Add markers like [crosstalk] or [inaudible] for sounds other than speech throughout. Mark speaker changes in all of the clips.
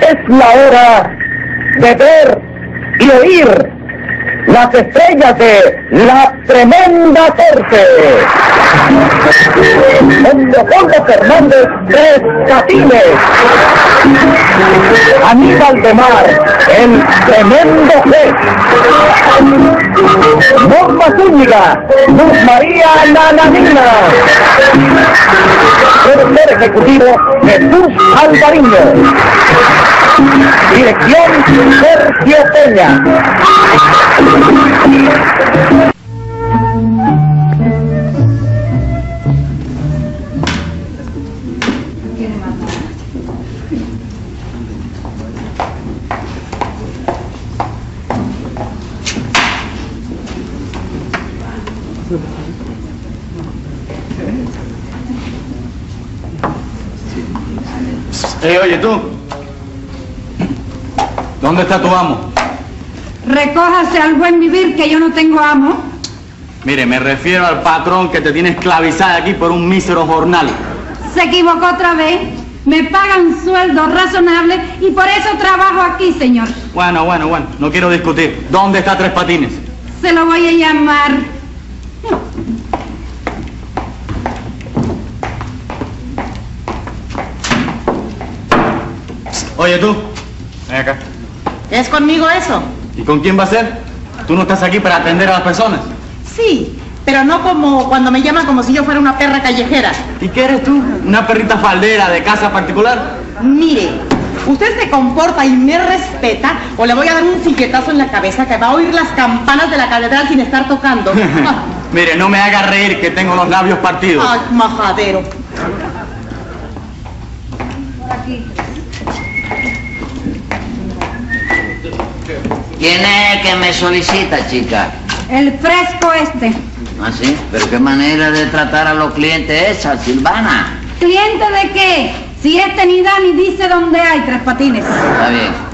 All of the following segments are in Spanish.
Speaker 1: Es la hora de ver y oír las estrellas de la tremenda corte. Don Leopoldo Fernández Tres Catines. Aníbal de Mar, el tremendo juez. Norma Zúñiga, Luz María Nananina. Productor ejecutivo Jesús Alvariño. Dirección Sergio Peña.
Speaker 2: Eh, oye tú. ¿Dónde está tu amo?
Speaker 3: Recójase al buen vivir que yo no tengo amo.
Speaker 2: Mire, me refiero al patrón que te tiene esclavizada aquí por un mísero jornal.
Speaker 3: Se equivocó otra vez. Me pagan sueldo razonable y por eso trabajo aquí, señor.
Speaker 2: Bueno, bueno, bueno, no quiero discutir. ¿Dónde está Tres Patines?
Speaker 3: Se lo voy a llamar.
Speaker 2: Oye tú. Ven acá.
Speaker 4: ¿Es conmigo eso?
Speaker 2: ¿Y con quién va a ser? Tú no estás aquí para atender a las personas.
Speaker 4: Sí, pero no como cuando me llaman como si yo fuera una perra callejera.
Speaker 2: ¿Y qué eres tú? ¿Una perrita faldera de casa particular?
Speaker 4: Mire, usted se comporta y me respeta o le voy a dar un fiquetazo en la cabeza que va a oír las campanas de la catedral sin estar tocando. [laughs]
Speaker 2: Mire, no me haga reír que tengo los labios partidos.
Speaker 4: Ay, majadero.
Speaker 5: ¿Quién es que me solicita, chica?
Speaker 3: El fresco este.
Speaker 5: ¿Ah, sí? ¿Pero qué manera de tratar a los clientes esa, Silvana?
Speaker 3: ¿Cliente de qué? Si este ni da ni dice dónde hay tres patines.
Speaker 5: Está bien.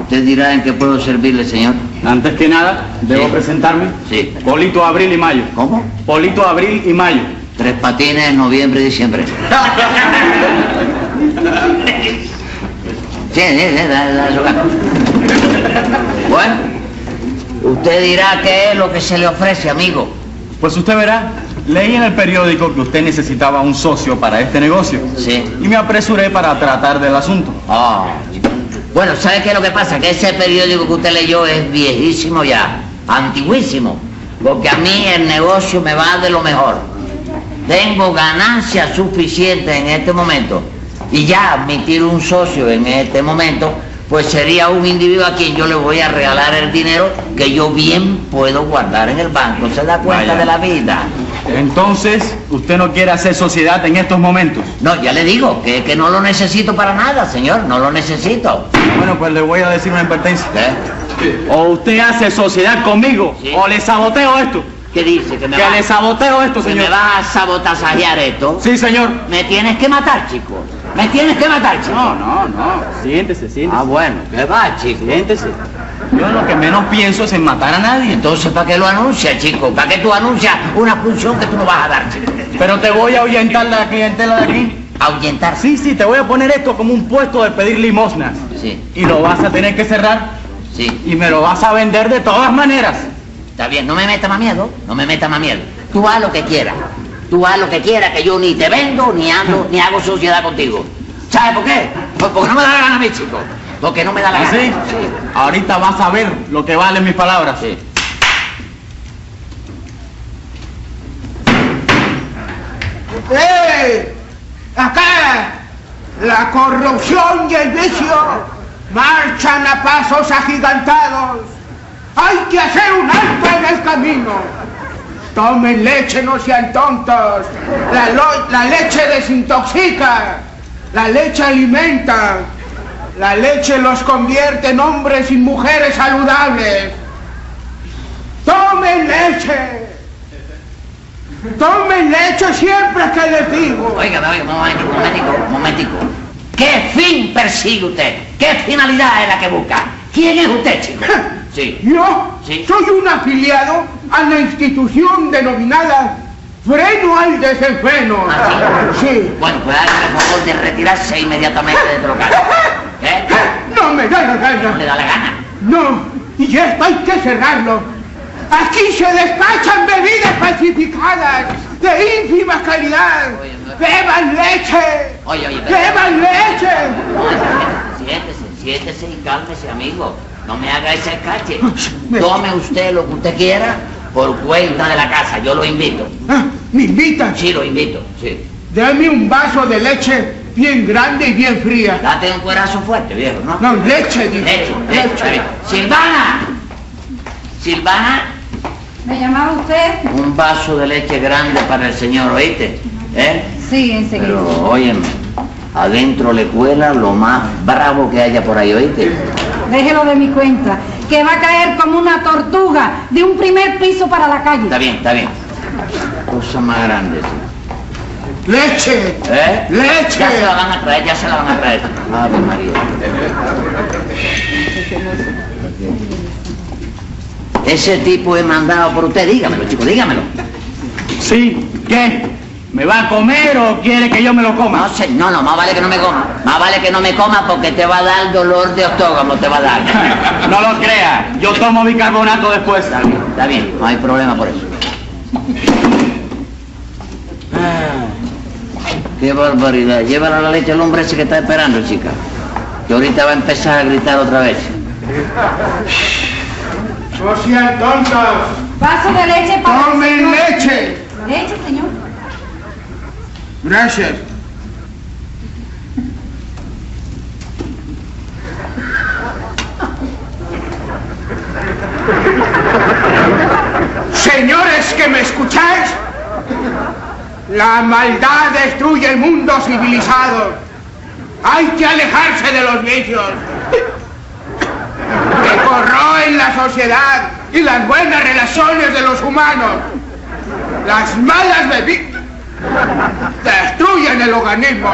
Speaker 5: Usted dirá en qué puedo servirle, señor.
Speaker 2: Antes que nada, debo
Speaker 5: Sí.
Speaker 2: presentarme.
Speaker 5: Sí.
Speaker 2: Polito Abril y Mayo.
Speaker 5: ¿Cómo?
Speaker 2: Polito Abril y Mayo.
Speaker 5: Tres patines, noviembre y diciembre. [laughs] Sí, sí, sí, da, da. Bueno, usted dirá qué es lo que se le ofrece, amigo.
Speaker 2: Pues usted verá, leí en el periódico que usted necesitaba un socio para este negocio.
Speaker 5: Sí.
Speaker 2: Y me apresuré para tratar del asunto.
Speaker 5: Ah, bueno, ¿sabe qué es lo que pasa? Que ese periódico que usted leyó es viejísimo ya, antiguísimo, porque a mí el negocio me va de lo mejor. Tengo ganancias suficientes en este momento y ya admitir un socio en este momento, pues sería un individuo a quien yo le voy a regalar el dinero que yo bien puedo guardar en el banco. ¿Se da cuenta
Speaker 2: Vaya.
Speaker 5: de la vida?
Speaker 2: Entonces, usted no quiere hacer sociedad en estos momentos.
Speaker 5: No, ya le digo que, que no lo necesito para nada, señor, no lo necesito.
Speaker 2: Bueno, pues le voy a decir una advertencia.
Speaker 5: ¿Qué?
Speaker 2: O usted hace sociedad conmigo,
Speaker 5: Sí.
Speaker 2: o le saboteo esto.
Speaker 5: ¿Qué dice? ¿Que me
Speaker 2: Que
Speaker 5: va-
Speaker 2: le saboteo esto,
Speaker 5: ¿Que
Speaker 2: señor.
Speaker 5: me vas a sabotajear esto?
Speaker 2: Sí, señor.
Speaker 5: Me tienes que matar, chico. Me tienes que matar, chico.
Speaker 2: No, no, no. Siéntese, siéntese.
Speaker 5: Ah, bueno, ¿qué va, chico?
Speaker 2: Siéntese. Yo lo que menos pienso es en matar a nadie.
Speaker 5: Entonces, ¿para qué lo anuncias, chico? ¿Para qué tú anuncias una función que tú no vas a dar, chico?
Speaker 2: Pero te voy a ahuyentar la clientela de aquí.
Speaker 5: ¿Ahuyentar?
Speaker 2: Sí, sí, te voy a poner esto como un puesto de pedir limosnas.
Speaker 5: Sí,
Speaker 2: Y lo vas a tener que cerrar
Speaker 5: sí.
Speaker 2: y me lo vas a vender de todas maneras.
Speaker 5: Está bien, no me metas más miedo, no me metas más miedo. Tú haz lo que quieras. Tú haz lo que quieras, que yo ni te vendo, ni ando, ni hago sociedad contigo. ¿Sabes por qué? Pues porque no me da la gana a mí, chico. Porque no me da la gana.
Speaker 2: ¿Así?
Speaker 5: Sí.
Speaker 2: Ahorita vas a ver lo que valen mis palabras.
Speaker 5: Sí.
Speaker 6: ¡Eh! Acá la corrupción y el vicio marchan a pasos agigantados. Hay que hacer un alto en el camino. Tomen leche, no sean tontos. La, leche desintoxica. La leche alimenta. La leche los convierte en hombres y mujeres saludables. Tomen leche. Tomen leche siempre que les digo.
Speaker 5: Oiga, oiga, un momentico, un momentico, un momentico. ¿Qué fin persigue usted? ¿Qué finalidad es la que busca? ¿Quién es usted, chico? [laughs] Sí.
Speaker 6: Yo
Speaker 5: Sí.
Speaker 6: soy un afiliado a la institución denominada freno al desenfreno.
Speaker 5: ¿Ah, [laughs]
Speaker 6: Sí.
Speaker 5: Bueno, pues el favor de retirarse inmediatamente de este local. [laughs] ¿Eh?
Speaker 6: No me da la
Speaker 5: ¿No le
Speaker 6: gana.
Speaker 5: da la gana?
Speaker 6: No, y esto hay que cerrarlo. Aquí se despachan bebidas falsificadas de ínfima calidad.
Speaker 5: Oye, no-
Speaker 6: ¡Beban leche!
Speaker 5: Oye, oye, pero-
Speaker 6: ¡Beban leche!
Speaker 5: No, siéntese, siéntese y cálmese, amigo. No me haga ese cache. Tome usted lo que usted quiera por cuenta de la casa. Yo lo invito.
Speaker 6: Ah, ¿Me invitan?
Speaker 5: Sí, lo invito, sí.
Speaker 6: Dame un vaso de leche bien grande y bien fría.
Speaker 5: Date un cuerazo fuerte, viejo, ¿no?
Speaker 6: No, leche.
Speaker 5: Leche, leche. Silvana. Silvana,
Speaker 3: ¿Me llamaba usted?
Speaker 5: un vaso de leche grande para el señor, ¿oíste? ¿Eh?
Speaker 3: Sí, enseguida.
Speaker 5: Pero, óyeme, adentro le cuela lo más bravo que haya por ahí, ¿oíste?
Speaker 3: Déjelo de mi cuenta, que va a caer como una tortuga de un primer piso para la calle.
Speaker 5: Está bien, está bien. Cosa más grande, sí.
Speaker 6: ¡Leche!
Speaker 5: ¿Eh?
Speaker 6: ¡Leche!
Speaker 5: Ya se la van a traer, ya se la van a traer. Ave María. Ese tipo es mandado por usted, dígamelo, chico, dígamelo.
Speaker 2: Sí, ¿qué? ¿Me va a comer o quiere que yo me lo
Speaker 5: No
Speaker 2: coma?
Speaker 5: sé, no, no, más vale que no me coma. Más vale que no me coma porque te va a dar dolor de estómago, te va a dar. [laughs]
Speaker 2: No lo crea, yo tomo bicarbonato después.
Speaker 5: Está bien, está bien, no hay problema por eso. Ah, qué barbaridad. Llévala la leche al hombre ese que está esperando, chica. Que ahorita va a empezar a gritar otra vez.
Speaker 6: ¡No sean tontos!
Speaker 3: Vaso de leche para
Speaker 6: ¡Tomen leche!
Speaker 3: Leche, señor.
Speaker 6: Gracias. Señores que me escucháis, la maldad destruye el mundo civilizado. Hay que alejarse de los vicios que corroen la sociedad y las buenas relaciones de los humanos. Las malas bebidas destruyen el organismo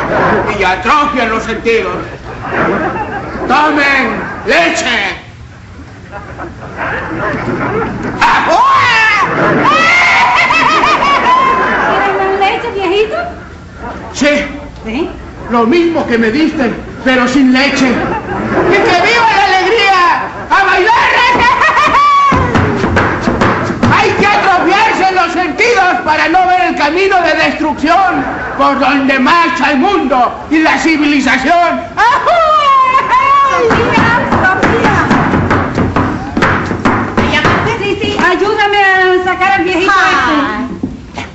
Speaker 6: y atrofian los sentidos. Tomen leche.
Speaker 3: ¿Quieren más leche, viejito?
Speaker 6: Sí,
Speaker 3: Sí.
Speaker 6: lo mismo que me diste, pero sin leche. Por donde marcha el mundo y la civilización.
Speaker 3: Sí, sí, ayúdame a sacar al viejito este.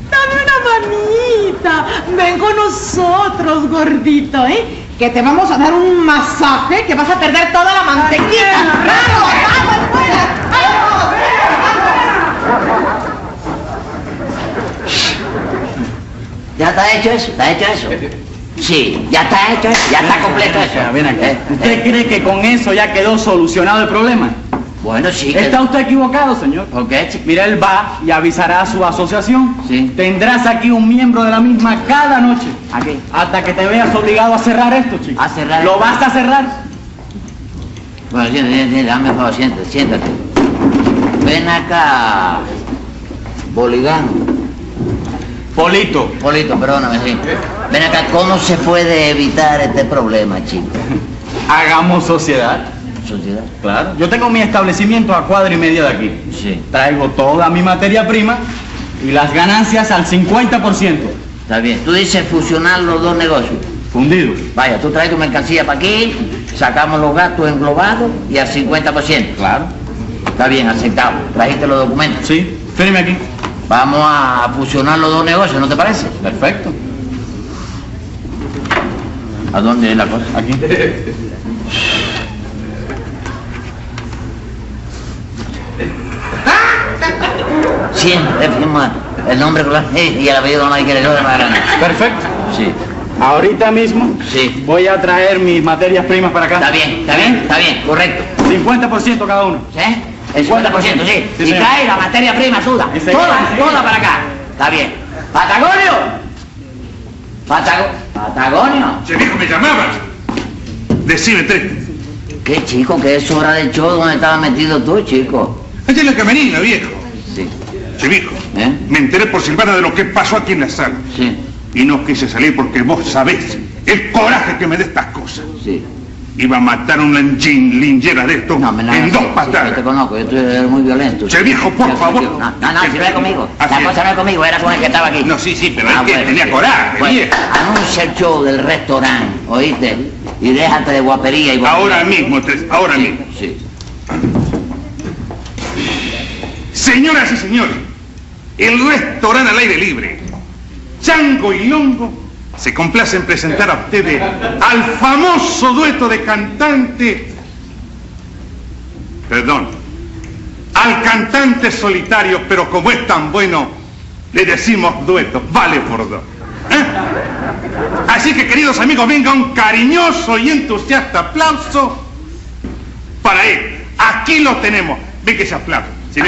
Speaker 4: Dame una manita. Ven con nosotros, gordito, ¿eh? Que te vamos a dar un masaje que vas a perder toda la mantequilla. ¡Vamos, vamos, fuera! ¡Vamos!
Speaker 5: ¿Ya está hecho eso? ¿Está hecho eso? Sí, ya está hecho eso, ya está completo eso. Eh,
Speaker 2: ¿Usted
Speaker 5: eh,
Speaker 2: cree que con eso ya quedó solucionado el problema?
Speaker 5: Bueno, sí. que-
Speaker 2: Está usted equivocado, señor.
Speaker 5: ¿Por qué, chico?
Speaker 2: Mira, él va y avisará a su asociación.
Speaker 5: Sí.
Speaker 2: Tendrás aquí un miembro de la misma cada noche.
Speaker 5: Aquí.
Speaker 2: Hasta que te veas obligado a cerrar esto, chico.
Speaker 5: A cerrar
Speaker 2: ¿Lo
Speaker 5: esto.
Speaker 2: vas a cerrar?
Speaker 5: Bueno, siéntate, dame favor, siéntate, siéntate. Ven acá, Boligán.
Speaker 2: Polito.
Speaker 5: Polito, perdóname, sí. Ven acá, ¿cómo se puede evitar este problema, chico? [laughs]
Speaker 2: Hagamos sociedad.
Speaker 5: Sociedad.
Speaker 2: Claro. Yo tengo mi establecimiento a cuadra y media de aquí.
Speaker 5: Sí.
Speaker 2: Traigo toda mi materia prima y las ganancias al 50%.
Speaker 5: Está bien. Tú dices fusionar los dos negocios.
Speaker 2: Fundidos.
Speaker 5: Vaya, tú traes tu mercancía para aquí, sacamos los gastos englobados y al 50%.
Speaker 2: Claro.
Speaker 5: Está bien, aceptado. Trajiste los documentos.
Speaker 2: Sí. Firme aquí.
Speaker 5: Vamos a fusionar los dos negocios, ¿no te parece?
Speaker 2: Perfecto.
Speaker 5: ¿A dónde es la cosa?
Speaker 2: Aquí.
Speaker 5: Siempre firma el nombre y el apellido no hay que le de más grande.
Speaker 2: Perfecto.
Speaker 5: Sí.
Speaker 2: Ahorita mismo
Speaker 5: Sí.
Speaker 2: voy a traer mis materias primas para acá.
Speaker 5: Está bien, está bien, está bien, correcto.
Speaker 2: 50% cada uno.
Speaker 5: ¿Sí? El 50%, sí.
Speaker 2: Sí,
Speaker 5: y
Speaker 2: señor.
Speaker 5: trae la materia prima.
Speaker 2: Enseguida,
Speaker 5: Toda, toda para acá. Está bien. ¡Patagonio! Patago ¿Patagonio?
Speaker 7: Che viejo, me llamabas. Decime, tres.
Speaker 5: ¿Qué chico? Que es hora del show donde estaba metido tú, chico.
Speaker 7: Allá en la camerina, viejo.
Speaker 5: Sí.
Speaker 7: Che viejo,
Speaker 5: ¿Eh?
Speaker 8: Me enteré por Silvana de lo que pasó aquí en la sala.
Speaker 5: Sí,
Speaker 8: Y no quise salir porque vos sabés el coraje que me da estas cosas.
Speaker 5: sí.
Speaker 8: Iba a matar a una lin- linchera de esto
Speaker 5: No, no,
Speaker 8: en dos patadas.
Speaker 5: yo te conozco, yo eres muy violento.
Speaker 8: Che, viejo, por favor.
Speaker 5: No, no, no, si no es conmigo. La cosa no es conmigo, era con el que estaba aquí.
Speaker 8: No, sí, sí, pero
Speaker 5: Ah,
Speaker 8: es que
Speaker 5: bueno,
Speaker 8: tenía coraje, viejo.
Speaker 5: anuncia el show del restaurante, ¿oíste? Y déjate de guapería y.
Speaker 8: Ahora mismo, Tres, ahora mismo.
Speaker 5: sí.
Speaker 8: Señoras y señores, el restaurante al aire libre, Chango y Longo, se complace en presentar a ustedes al famoso dueto de cantante, perdón, al cantante solitario, pero como es tan bueno, le decimos dueto, vale por dos. ¿eh? Así que queridos amigos, venga un cariñoso y entusiasta aplauso para él. Aquí lo tenemos. Ve que se aplaudir. Dile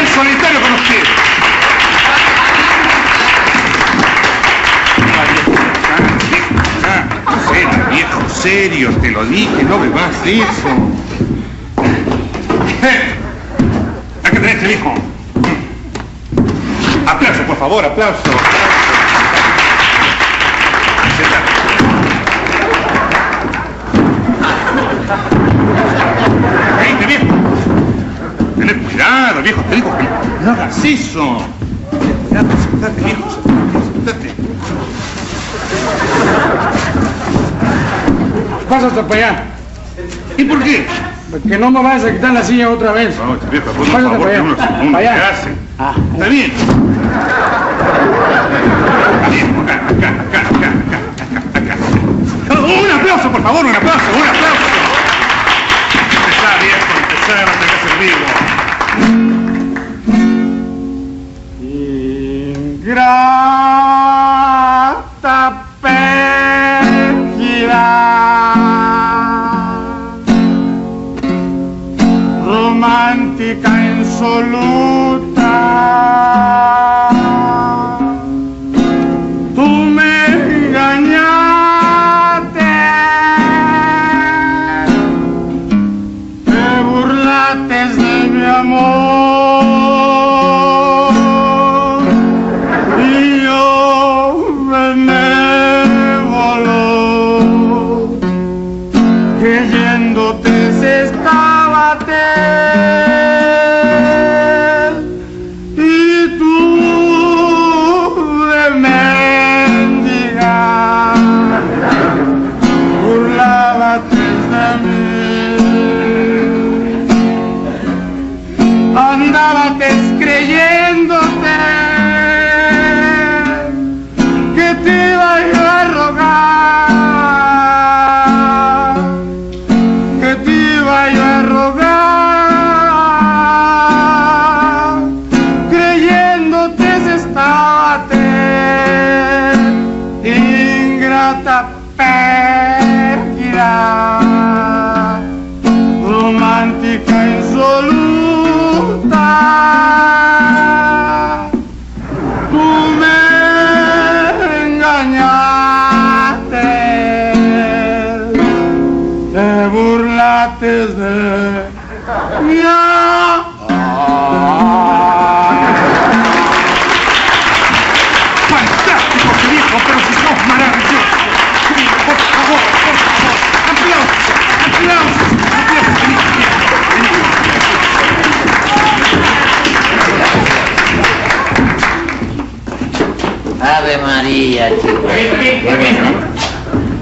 Speaker 8: el solitario con usted. Serio, te lo dije, no me más eso. Acá tenés este viejo. Aplauso, por favor, aplauso. Vente, viejo. Tené cuidado, viejo, te digo que no hagas eso. Cuidado, sentate, viejo.
Speaker 9: Pásate para allá.
Speaker 8: ¿Y por qué?
Speaker 9: Que no me vayas a quitar la silla otra vez.
Speaker 8: No, este viejo, por favor,
Speaker 9: para allá.
Speaker 8: uno,
Speaker 9: Para
Speaker 8: ¿qué
Speaker 9: allá.
Speaker 8: hace?
Speaker 9: Ah,
Speaker 8: Está bien. Bien, acá, acá, acá, acá, acá, acá, acá. Un aplauso, por favor, un aplauso, un aplauso. Empezá, no te hagas el vivo.
Speaker 9: Romántica insoluta.
Speaker 8: Fantástico, qué viejo, pero si sos maravilloso. Sí, por favor, por favor. Aplausos, aplausos, aplausos. Vení, vení, vení.
Speaker 5: Ave María, chico.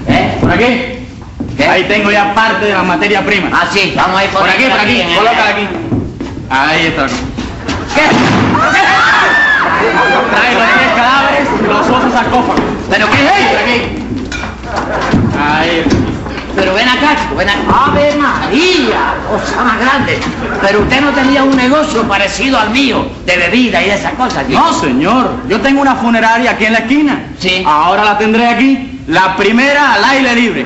Speaker 5: ¿Eh?
Speaker 2: ¿Por aquí?
Speaker 5: ¿Qué?
Speaker 2: Ahí tengo ya parte de la materia prima.
Speaker 5: Ah, sí, vamos a ir
Speaker 2: Por aquí, por aquí,
Speaker 5: el-
Speaker 2: colócala aquí. Ahí está.
Speaker 5: ¿Qué?
Speaker 2: Trae los tres cadáveres y los otros sarcófagos.
Speaker 5: ¿Pero qué es
Speaker 2: Por
Speaker 5: eso?
Speaker 2: aquí. Ahí.
Speaker 5: Pero ven acá, chico, ven acá. ¡Ave María! Cosa más grande. Pero usted no tenía un negocio parecido al mío, de bebida y de esas cosas, chico.
Speaker 2: No, señor. Yo tengo una funeraria aquí en la esquina.
Speaker 5: Sí.
Speaker 2: Ahora la tendré aquí. La primera al aire libre.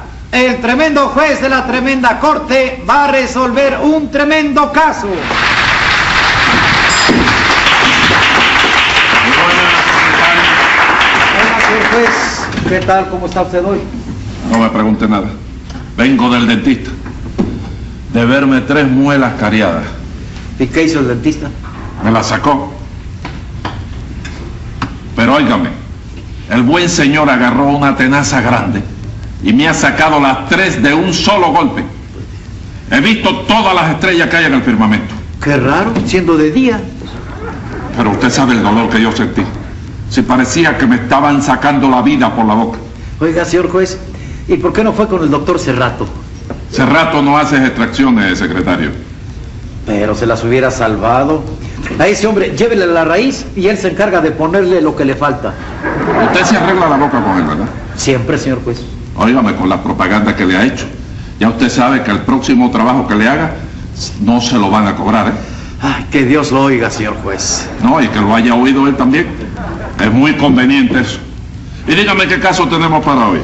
Speaker 10: El
Speaker 11: tremendo juez de la tremenda corte va a resolver un tremendo caso. Hola, señor juez. ¿Qué tal? ¿Cómo está usted hoy?
Speaker 7: No me pregunte nada. Vengo del dentista. De verme tres muelas cariadas.
Speaker 11: ¿Y qué hizo el dentista?
Speaker 7: Me la sacó. Pero óigame, el buen señor agarró una tenaza grande y me ha sacado las tres de un solo golpe. He visto todas las estrellas que hay en el firmamento.
Speaker 11: Qué raro, siendo de día.
Speaker 7: Pero usted sabe el dolor que yo sentí. Si parecía que me estaban sacando la vida por la boca.
Speaker 11: Oiga, señor juez, ¿y por qué no fue con el doctor Cerrato?
Speaker 7: Cerrato no hace extracciones, secretario.
Speaker 11: Pero se las hubiera salvado. A ese hombre, llévele la raíz y él se encarga de ponerle lo que le falta.
Speaker 7: Usted se arregla la boca con él, ¿verdad?
Speaker 11: Siempre, señor juez.
Speaker 7: Óigame con la propaganda que le ha hecho. Ya usted sabe que el próximo trabajo que le haga no se lo van a cobrar, ¿eh?
Speaker 11: Ay, que Dios lo oiga, señor juez.
Speaker 7: No, y que lo haya oído él también. Es muy conveniente eso. Y dígame qué caso tenemos para hoy.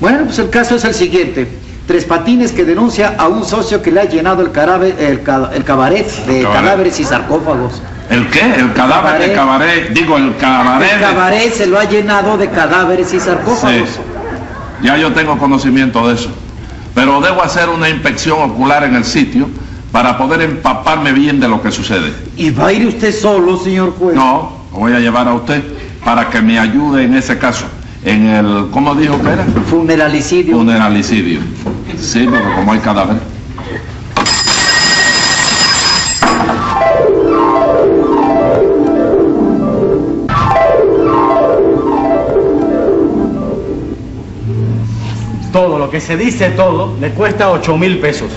Speaker 11: Bueno, pues el caso es el siguiente. Tres Patines que denuncia a un socio que le ha llenado el, carabe- el, ca- el cabaret de
Speaker 7: Cabaret.
Speaker 11: cadáveres y sarcófagos.
Speaker 7: ¿El qué? El cadáver de cabaret. Digo, el cabaret.
Speaker 11: El
Speaker 7: de-
Speaker 11: cabaret se lo ha llenado de cadáveres y sarcófagos.
Speaker 7: Sí. Ya yo tengo conocimiento de eso. Pero debo hacer una inspección ocular en el sitio para poder empaparme bien de lo que sucede.
Speaker 11: ¿Y va a ir usted solo, señor juez?
Speaker 7: No, lo voy a llevar a usted para que me ayude en ese caso. En el, ¿cómo dijo que era?
Speaker 11: Funeralicidio.
Speaker 7: Funeralicidio. Sí, porque como hay cadáver.
Speaker 2: Que se dice todo le cuesta 8 mil pesos.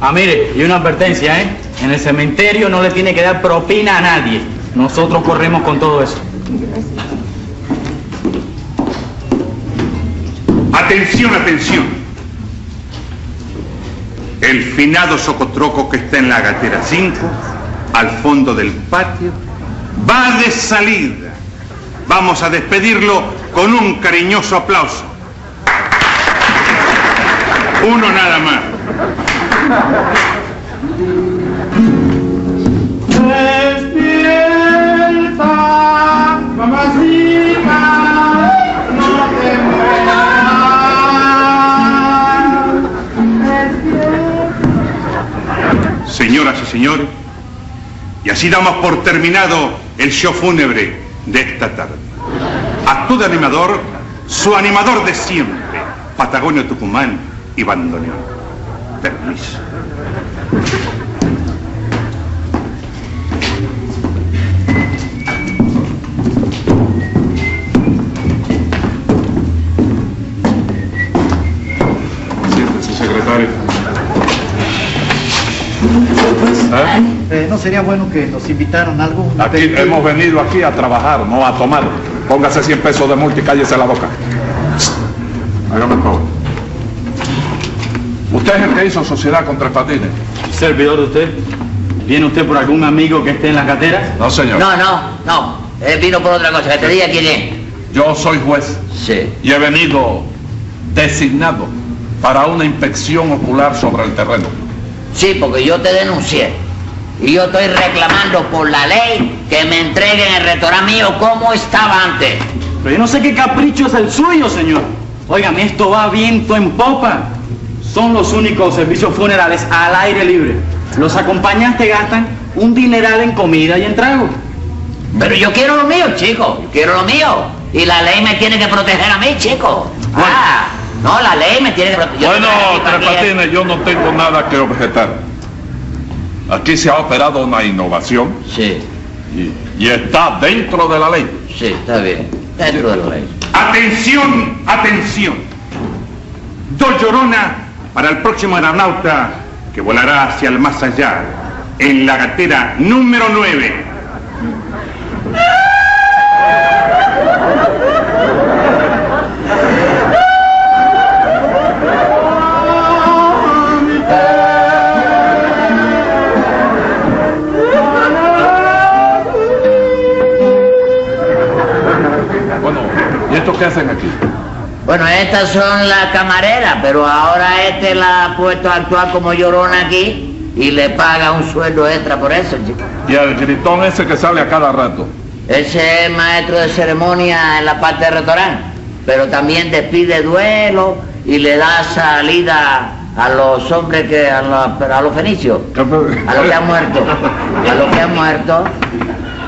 Speaker 2: Ah, mire, y una advertencia, ¿eh? En el cementerio no le tiene que dar propina a nadie. Nosotros corremos con todo eso.
Speaker 7: Atención, atención. El finado socotroco que está en la gatera 5, al fondo del patio, va de salida. Vamos a despedirlo con un cariñoso aplauso. Uno nada más. Y así damos por terminado el show fúnebre de esta tarde. Acto de animador, su animador de siempre, Patagonio Tucumán y Bandoneón. Permiso. ¿Eh?
Speaker 11: Eh, ¿No sería bueno que nos invitaran algo?
Speaker 7: Aquí hemos venido aquí a trabajar, no a tomar. Póngase 100 pesos de multa y cállese la boca. Hágame el favor. Usted es el que hizo sociedad con Tres Patines.
Speaker 2: Servidor de usted. ¿Viene usted por algún amigo que esté en las gateras?
Speaker 7: No, señor.
Speaker 5: No, no, no. Él vino por otra cosa. Que te diga quién es.
Speaker 7: Yo soy juez
Speaker 5: Sí.
Speaker 7: y he venido designado para una inspección ocular sobre el terreno.
Speaker 5: Sí, porque yo te denuncié. Y yo estoy reclamando por la ley que me entreguen el restaurante mío como estaba antes.
Speaker 2: Pero yo no sé qué capricho es el suyo, señor. Óigame, esto va viento en popa. Son los únicos servicios funerales al aire libre. Los acompañantes gastan un dineral en comida y en trago.
Speaker 5: Pero yo quiero lo mío, chico. Yo quiero lo mío. Y la ley me tiene que proteger a mí, chico. Ah, no, la ley me tiene que proteger.
Speaker 7: Bueno, Tres. Patines, yo no tengo nada que objetar. Aquí se ha operado una innovación
Speaker 5: Sí,
Speaker 7: y, y está dentro de la ley.
Speaker 5: sí, está bien. Dentro de la ley.
Speaker 7: Atención, atención. Dos Llorona para el próximo aeronauta que volará hacia el más allá en la gatera número 9.
Speaker 5: Bueno, estas son las camareras, pero ahora este la ha puesto a actuar como llorona aquí y le paga un sueldo extra por eso, chico.
Speaker 7: Y el gritón ese que sale a cada rato.
Speaker 5: Ese es maestro de ceremonia en la parte del restaurante, pero también despide duelo y le da salida a los hombres que a, los- a los fenicios, a los que han [laughs] muerto, a los que han muerto.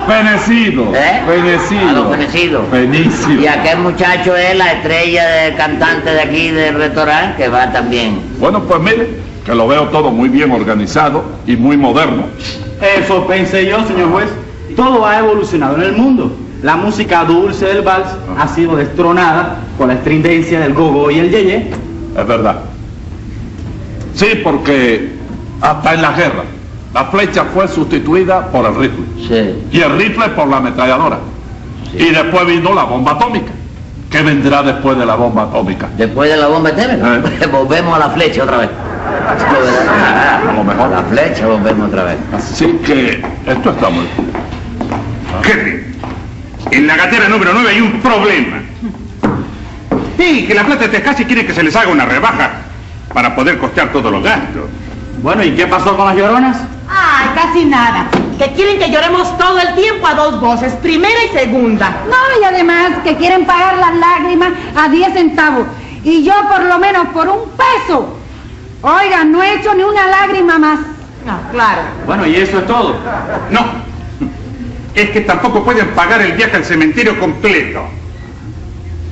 Speaker 7: Fenecido.
Speaker 5: ¿Eh?
Speaker 7: Fenecido.
Speaker 5: A los fenecidos.
Speaker 7: Fenicio.
Speaker 5: Y aquel muchacho es la estrella del cantante de aquí del restaurante que va también.
Speaker 7: Bueno, pues mire, que lo veo todo muy bien organizado y muy moderno.
Speaker 2: Eso pensé yo, señor juez. Todo ha evolucionado en el mundo. La música dulce del vals ha sido destronada por la estrindencia del gogo y el yeye.
Speaker 7: Es verdad. Sí, porque hasta en la guerra la flecha fue sustituida por el rifle
Speaker 5: Sí.
Speaker 7: y el rifle por la ametralladora. Y después vino la bomba atómica. ¿Qué vendrá después de la bomba atómica?
Speaker 5: Después de la bomba atómica,
Speaker 7: Eh. [laughs]
Speaker 5: volvemos a la flecha otra vez. [laughs]
Speaker 7: A lo mejor.
Speaker 5: A la flecha volvemos otra vez.
Speaker 7: Así que esto está muy bien.
Speaker 8: Jefe, en la gatera número 9 hay un problema. Sí, que la plata de Texcasi quiere que se les haga una rebaja para poder costear todos los gastos.
Speaker 2: Bueno, ¿y qué pasó con las lloronas?
Speaker 4: Ay, casi nada. Que quieren que lloremos todo el tiempo a dos voces, primera y segunda.
Speaker 3: No, y además que quieren pagar las lágrimas a 10 centavos. Y yo por lo menos por un peso. Oiga, no he hecho ni una lágrima más.
Speaker 4: No, claro.
Speaker 2: Bueno, y eso es todo.
Speaker 8: No, es que tampoco pueden pagar el viaje al cementerio completo.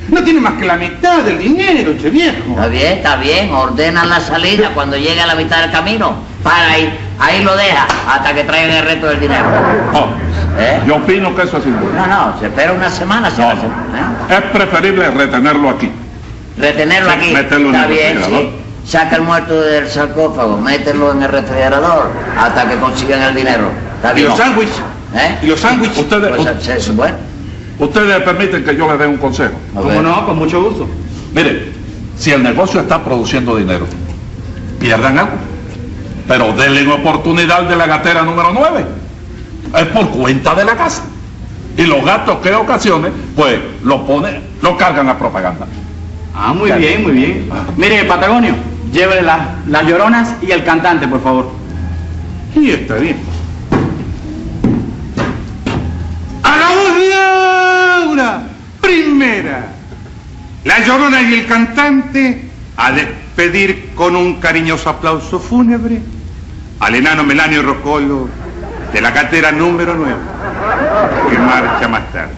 Speaker 8: No tienen más que la mitad del dinero, che viejo.
Speaker 5: Está bien, está bien. Ordena la salida cuando llegue a la mitad del camino. Para ahí. Ahí lo deja hasta que traigan el resto del dinero.
Speaker 7: Oh,
Speaker 5: ¿Eh?
Speaker 7: yo opino que eso es injusto.
Speaker 5: No, no, se espera una semana, se
Speaker 7: No,
Speaker 5: hace.
Speaker 7: no. Es preferible retenerlo aquí.
Speaker 5: Retenerlo aquí.
Speaker 7: mételo en
Speaker 5: Está
Speaker 7: el
Speaker 5: bien,
Speaker 7: refrigerador.
Speaker 5: sí. Saca el muerto del sarcófago, mételo en el refrigerador hasta que consigan el dinero. Está
Speaker 8: ¿Y los sándwiches?
Speaker 5: ¿Eh?
Speaker 8: ¿Y los sándwiches?
Speaker 7: Ustedes,
Speaker 5: Pues, bueno,
Speaker 7: ustedes permiten que yo les dé un consejo.
Speaker 2: ¿Cómo no? Con mucho gusto.
Speaker 7: Mire, si el negocio está produciendo dinero, pierdan algo. Pero denle una oportunidad de la gatera número 9. Es por cuenta de la casa. Y los gastos que ocasione, pues lo pone, lo cargan a propaganda.
Speaker 2: Ah, muy bien, muy bien. Mire, Patagonio, llévele las, las lloronas y el cantante, por favor.
Speaker 8: Y está bien. A la voz de Aura, primera. La llorona y el cantante a despedir con un cariñoso aplauso fúnebre al enano Melanio Rocolo de la catera número 9, que marcha más tarde.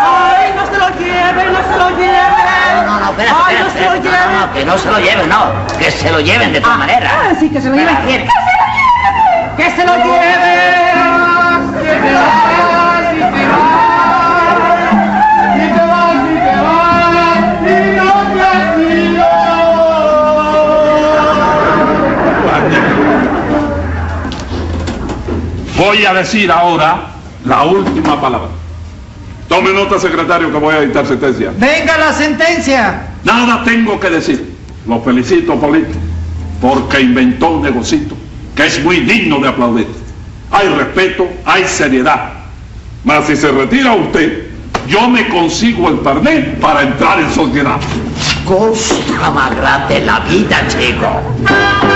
Speaker 4: Ay, no se lo lleven, no se lo lleven.
Speaker 5: No, no,
Speaker 4: Ay, no se lo.
Speaker 5: No,
Speaker 4: lleven.
Speaker 5: no, que no se lo lleven, no. Que se lo lleven de todas
Speaker 4: Ah,
Speaker 5: maneras.
Speaker 4: ah, sí, que se lo lleven.
Speaker 5: Espera, bien.
Speaker 4: Que se lo lleven.
Speaker 7: Voy a decir ahora la última palabra. Tome nota, secretario, que voy a dictar sentencia.
Speaker 11: Venga la sentencia.
Speaker 7: Nada tengo que decir. Lo felicito, Polito, porque inventó un negocito que es muy digno de aplaudir. Hay respeto, hay seriedad. Mas si se retira usted, yo me consigo el pernet para entrar en sociedad.
Speaker 5: Cosa más grande la vida, chico.